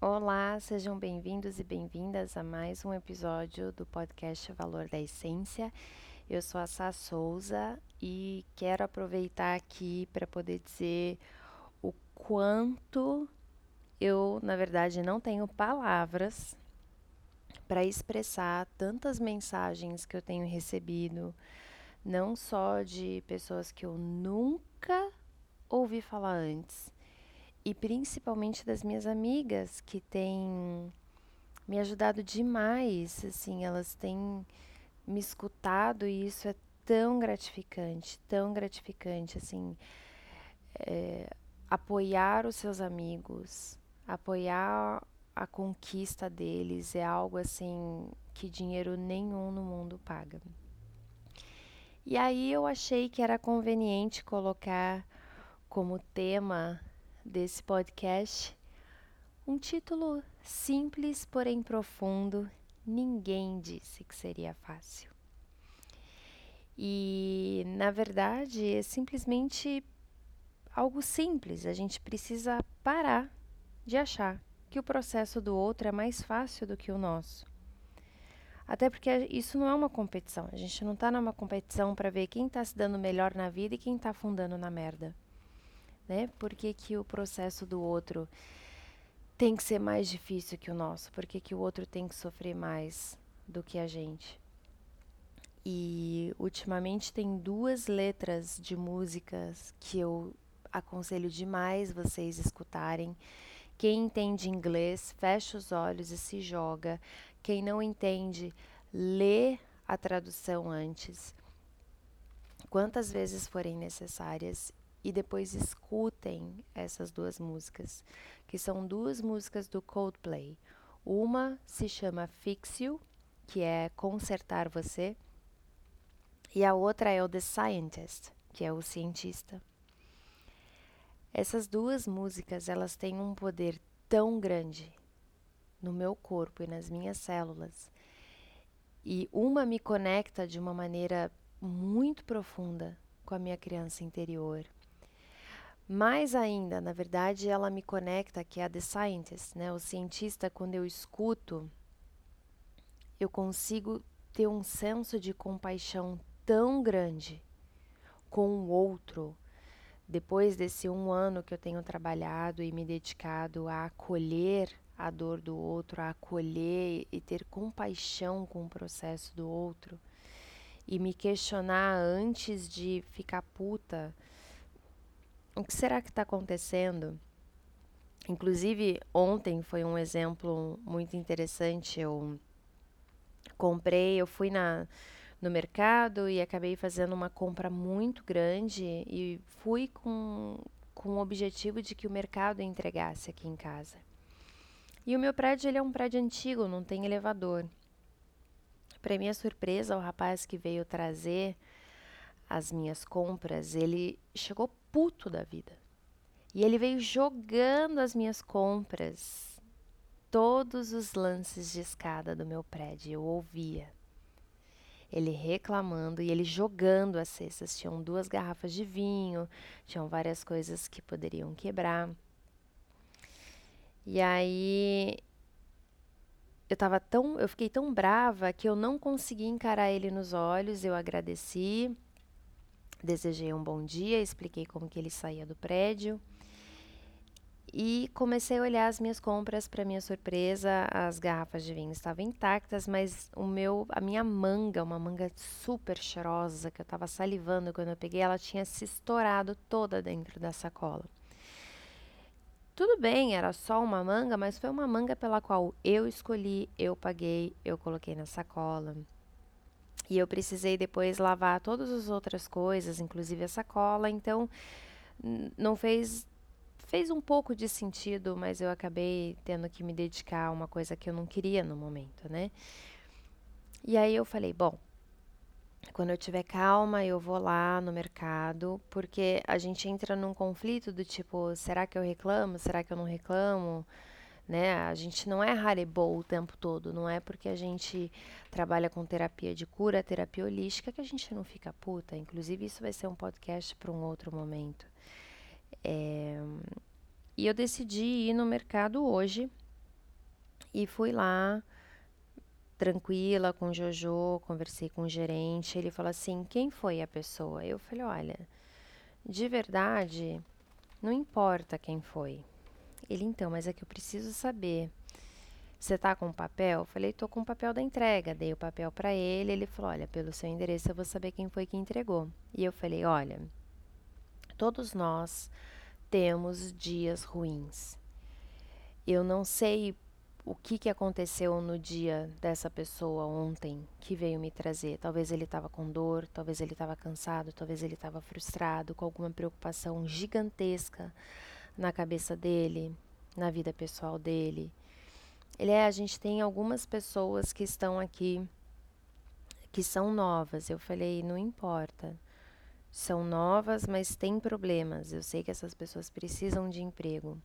Olá, sejam bem-vindos e bem-vindas a mais um episódio do podcast Valor da Essência. Eu sou a Sá Souza e quero aproveitar aqui para poder dizer o quanto eu, na verdade, não tenho palavras para expressar tantas mensagens que eu tenho recebido, não só de pessoas que eu nunca ouvi falar antes, e principalmente das minhas amigas que têm me ajudado demais, assim, elas têm me escutado e isso é tão gratificante, tão gratificante, assim, é, apoiar os seus amigos, apoiar a conquista deles é algo assim que dinheiro nenhum no mundo paga. E aí eu achei que era conveniente colocar como tema desse podcast um título simples, porém profundo. Ninguém disse que seria fácil. E, na verdade, é simplesmente algo simples. A gente precisa parar de achar que o processo do outro é mais fácil do que o nosso. Até porque isso não é uma competição. A gente não está numa competição para ver quem está se dando melhor na vida e quem está afundando na merda né? Por que, que o processo do outro tem que ser mais difícil que o nosso? Por que, que o outro tem que sofrer mais do que a gente? E ultimamente tem duas letras de músicas que eu aconselho demais vocês escutarem. Quem entende inglês, fecha os olhos e se joga. Quem não entende, lê a tradução antes. Quantas vezes forem necessárias e depois escutem essas duas músicas, que são duas músicas do Coldplay. Uma se chama Fix You, que é consertar você, e a outra é o The Scientist, que é o cientista. Essas duas músicas, elas têm um poder tão grande no meu corpo e nas minhas células. E uma me conecta de uma maneira muito profunda com a minha criança interior mais ainda, na verdade, ela me conecta, que é a The Scientist, né? O cientista, quando eu escuto, eu consigo ter um senso de compaixão tão grande com o outro. Depois desse um ano que eu tenho trabalhado e me dedicado a acolher a dor do outro, a acolher e ter compaixão com o processo do outro, e me questionar antes de ficar puta o que será que está acontecendo? Inclusive, ontem foi um exemplo muito interessante. Eu comprei, eu fui na, no mercado e acabei fazendo uma compra muito grande e fui com, com o objetivo de que o mercado entregasse aqui em casa. E o meu prédio ele é um prédio antigo, não tem elevador. Para minha surpresa, o rapaz que veio trazer as minhas compras, ele chegou puto da vida. E ele veio jogando as minhas compras, todos os lances de escada do meu prédio, eu ouvia. Ele reclamando e ele jogando as cestas. Tinham duas garrafas de vinho, tinham várias coisas que poderiam quebrar. E aí eu tava tão, eu fiquei tão brava que eu não consegui encarar ele nos olhos. Eu agradeci, Desejei um bom dia, expliquei como que ele saía do prédio e comecei a olhar as minhas compras. Para minha surpresa, as garrafas de vinho estavam intactas, mas o meu, a minha manga, uma manga super cheirosa que eu estava salivando quando eu peguei, ela tinha se estourado toda dentro da sacola. Tudo bem, era só uma manga, mas foi uma manga pela qual eu escolhi, eu paguei, eu coloquei na sacola. E eu precisei depois lavar todas as outras coisas, inclusive a sacola. Então, não fez fez um pouco de sentido, mas eu acabei tendo que me dedicar a uma coisa que eu não queria no momento, né? E aí eu falei, bom, quando eu tiver calma, eu vou lá no mercado, porque a gente entra num conflito do tipo, será que eu reclamo? Será que eu não reclamo? né? A gente não é Haribo o tempo todo, não é porque a gente trabalha com terapia de cura, terapia holística, que a gente não fica puta. Inclusive, isso vai ser um podcast para um outro momento. É, e eu decidi ir no mercado hoje e fui lá tranquila com o Jojo, conversei com o gerente, ele falou assim: "Quem foi a pessoa?". Eu falei: "Olha, de verdade, não importa quem foi. Ele, então, mas é que eu preciso saber. Você tá com o papel? Eu falei, tô com o papel da entrega. Dei o papel para ele. Ele falou: Olha, pelo seu endereço eu vou saber quem foi que entregou. E eu falei: Olha, todos nós temos dias ruins. Eu não sei o que, que aconteceu no dia dessa pessoa ontem que veio me trazer. Talvez ele estava com dor, talvez ele estava cansado, talvez ele estava frustrado, com alguma preocupação gigantesca na cabeça dele, na vida pessoal dele. Ele é, a gente tem algumas pessoas que estão aqui que são novas. Eu falei, não importa. São novas, mas têm problemas. Eu sei que essas pessoas precisam de emprego.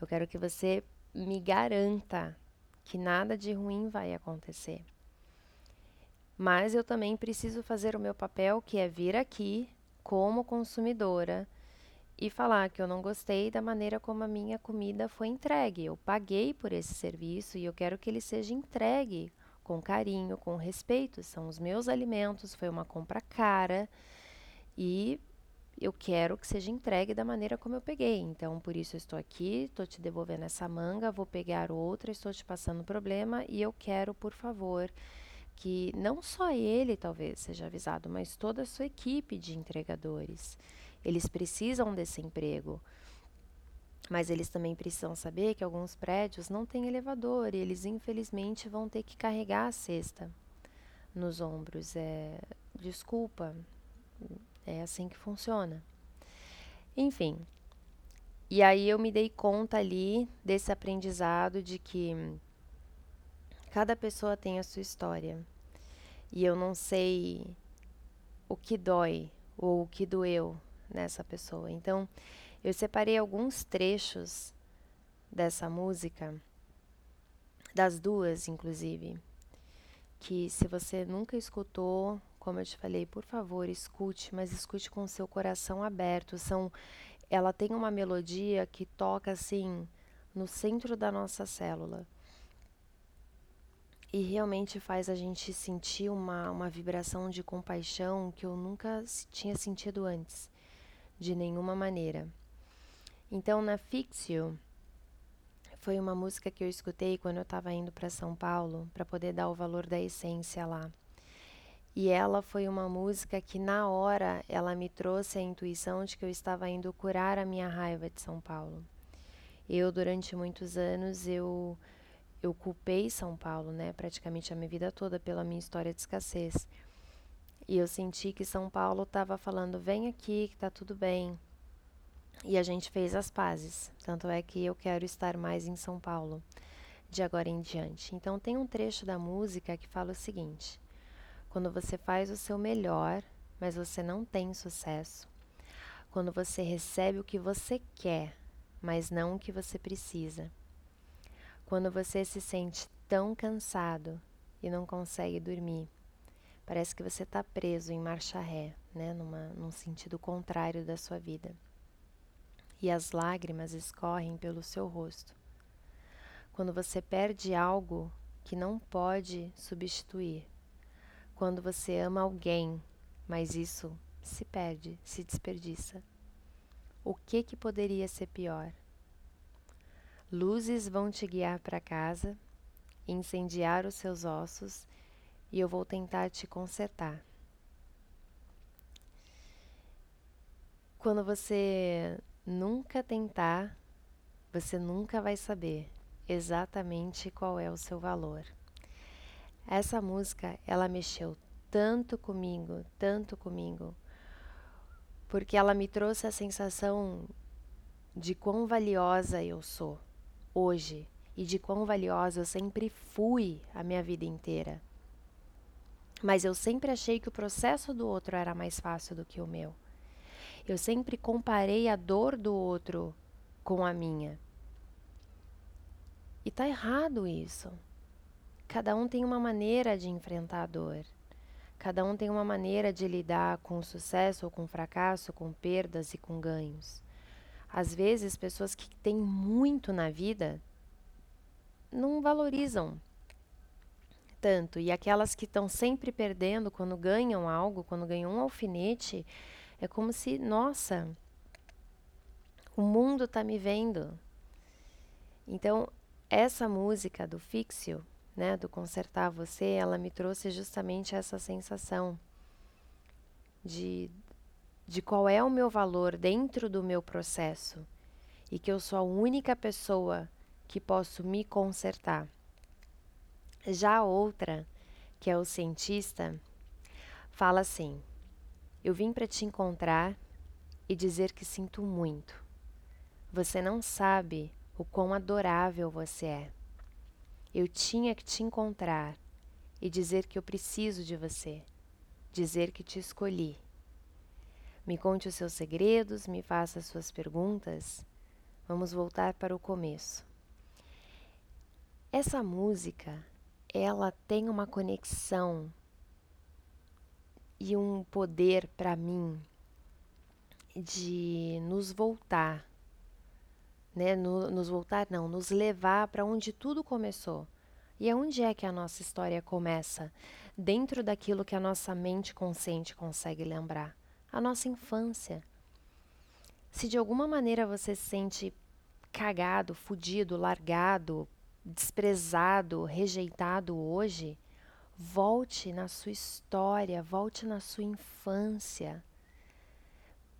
Eu quero que você me garanta que nada de ruim vai acontecer. Mas eu também preciso fazer o meu papel, que é vir aqui como consumidora e falar que eu não gostei da maneira como a minha comida foi entregue. Eu paguei por esse serviço e eu quero que ele seja entregue com carinho, com respeito. São os meus alimentos, foi uma compra cara e eu quero que seja entregue da maneira como eu peguei. Então, por isso eu estou aqui, estou te devolvendo essa manga, vou pegar outra, estou te passando problema e eu quero, por favor, que não só ele talvez seja avisado, mas toda a sua equipe de entregadores. Eles precisam desse emprego. Mas eles também precisam saber que alguns prédios não têm elevador e eles infelizmente vão ter que carregar a cesta nos ombros. É, desculpa, é assim que funciona. Enfim. E aí eu me dei conta ali desse aprendizado de que cada pessoa tem a sua história. E eu não sei o que dói ou o que doeu nessa pessoa. Então, eu separei alguns trechos dessa música, das duas, inclusive, que se você nunca escutou, como eu te falei, por favor, escute, mas escute com seu coração aberto. São, ela tem uma melodia que toca assim no centro da nossa célula. E realmente faz a gente sentir uma, uma vibração de compaixão que eu nunca tinha sentido antes de nenhuma maneira. Então, na Fixio, foi uma música que eu escutei quando eu estava indo para São Paulo para poder dar o valor da essência lá. E ela foi uma música que na hora ela me trouxe a intuição de que eu estava indo curar a minha raiva de São Paulo. Eu durante muitos anos eu eu culpei São Paulo, né, praticamente a minha vida toda pela minha história de escassez. E eu senti que São Paulo estava falando: vem aqui, que tá tudo bem. E a gente fez as pazes. Tanto é que eu quero estar mais em São Paulo de agora em diante. Então, tem um trecho da música que fala o seguinte: quando você faz o seu melhor, mas você não tem sucesso. Quando você recebe o que você quer, mas não o que você precisa. Quando você se sente tão cansado e não consegue dormir Parece que você está preso em marcha ré, né? Numa, num sentido contrário da sua vida. E as lágrimas escorrem pelo seu rosto. Quando você perde algo que não pode substituir. Quando você ama alguém, mas isso se perde, se desperdiça. O que que poderia ser pior? Luzes vão te guiar para casa, incendiar os seus ossos e eu vou tentar te consertar. Quando você nunca tentar, você nunca vai saber exatamente qual é o seu valor. Essa música, ela mexeu tanto comigo, tanto comigo, porque ela me trouxe a sensação de quão valiosa eu sou hoje e de quão valiosa eu sempre fui a minha vida inteira. Mas eu sempre achei que o processo do outro era mais fácil do que o meu. Eu sempre comparei a dor do outro com a minha. E tá errado isso. Cada um tem uma maneira de enfrentar a dor. Cada um tem uma maneira de lidar com sucesso ou com fracasso, com perdas e com ganhos. Às vezes, pessoas que têm muito na vida não valorizam tanto, e aquelas que estão sempre perdendo quando ganham algo, quando ganham um alfinete, é como se, nossa, o mundo está me vendo. Então, essa música do Fixio, né, do Consertar Você, ela me trouxe justamente essa sensação de, de qual é o meu valor dentro do meu processo e que eu sou a única pessoa que posso me consertar. Já a outra, que é o cientista, fala assim: Eu vim para te encontrar e dizer que sinto muito. Você não sabe o quão adorável você é. Eu tinha que te encontrar e dizer que eu preciso de você, dizer que te escolhi. Me conte os seus segredos, me faça as suas perguntas. Vamos voltar para o começo. Essa música, ela tem uma conexão e um poder para mim de nos voltar né, no, nos voltar, não, nos levar para onde tudo começou. E aonde é que a nossa história começa? Dentro daquilo que a nossa mente consciente consegue lembrar. A nossa infância. Se de alguma maneira você se sente cagado, fudido, largado, desprezado, rejeitado hoje, volte na sua história, volte na sua infância.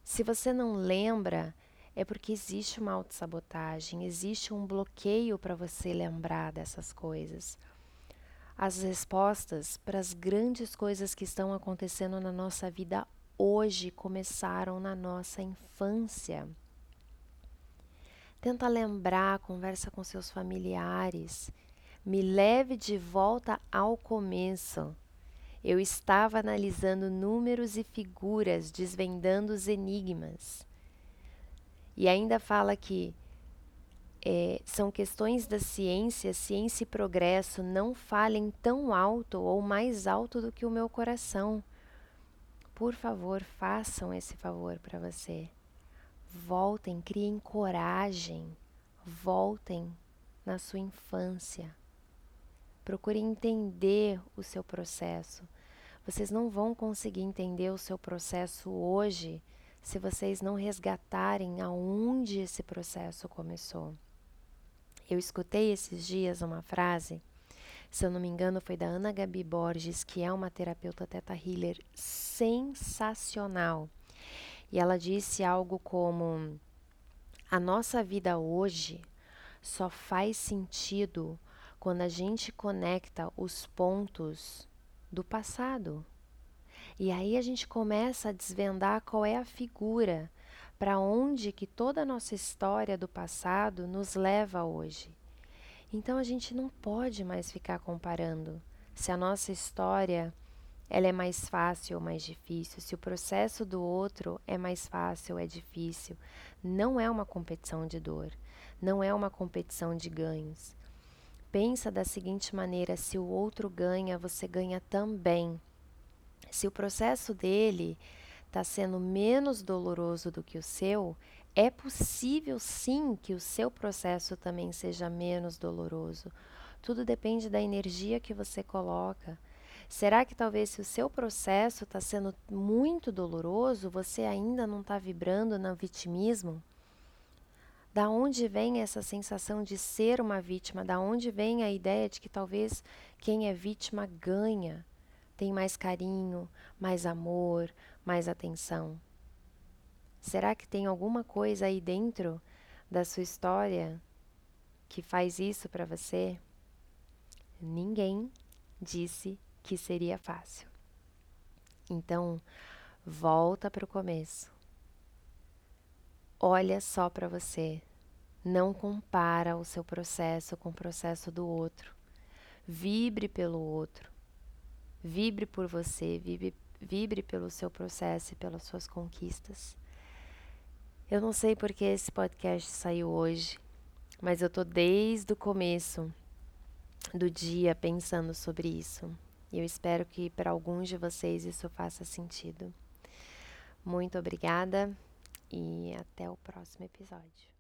Se você não lembra, é porque existe uma autossabotagem, existe um bloqueio para você lembrar dessas coisas. As respostas para as grandes coisas que estão acontecendo na nossa vida hoje começaram na nossa infância. Tenta lembrar, conversa com seus familiares. Me leve de volta ao começo. Eu estava analisando números e figuras, desvendando os enigmas. E ainda fala que é, são questões da ciência, ciência e progresso não falem tão alto ou mais alto do que o meu coração. Por favor, façam esse favor para você. Voltem, criem coragem, voltem na sua infância. Procurem entender o seu processo. Vocês não vão conseguir entender o seu processo hoje se vocês não resgatarem aonde esse processo começou. Eu escutei esses dias uma frase, se eu não me engano, foi da Ana Gabi Borges, que é uma terapeuta teta healer sensacional. E ela disse algo como: A nossa vida hoje só faz sentido quando a gente conecta os pontos do passado. E aí a gente começa a desvendar qual é a figura, para onde que toda a nossa história do passado nos leva hoje. Então a gente não pode mais ficar comparando se a nossa história ela é mais fácil ou mais difícil, se o processo do outro é mais fácil ou é difícil. Não é uma competição de dor, não é uma competição de ganhos. Pensa da seguinte maneira: se o outro ganha, você ganha também. Se o processo dele está sendo menos doloroso do que o seu, é possível sim que o seu processo também seja menos doloroso. Tudo depende da energia que você coloca. Será que talvez se o seu processo está sendo muito doloroso, você ainda não está vibrando no vitimismo? Da onde vem essa sensação de ser uma vítima? Da onde vem a ideia de que talvez quem é vítima ganha? Tem mais carinho, mais amor, mais atenção? Será que tem alguma coisa aí dentro da sua história que faz isso para você? Ninguém disse que seria fácil. Então, volta para o começo. Olha só para você. Não compara o seu processo com o processo do outro. Vibre pelo outro. Vibre por você, vibre, vibre pelo seu processo e pelas suas conquistas. Eu não sei porque esse podcast saiu hoje. Mas eu tô desde o começo do dia pensando sobre isso. E eu espero que para alguns de vocês isso faça sentido. Muito obrigada e até o próximo episódio.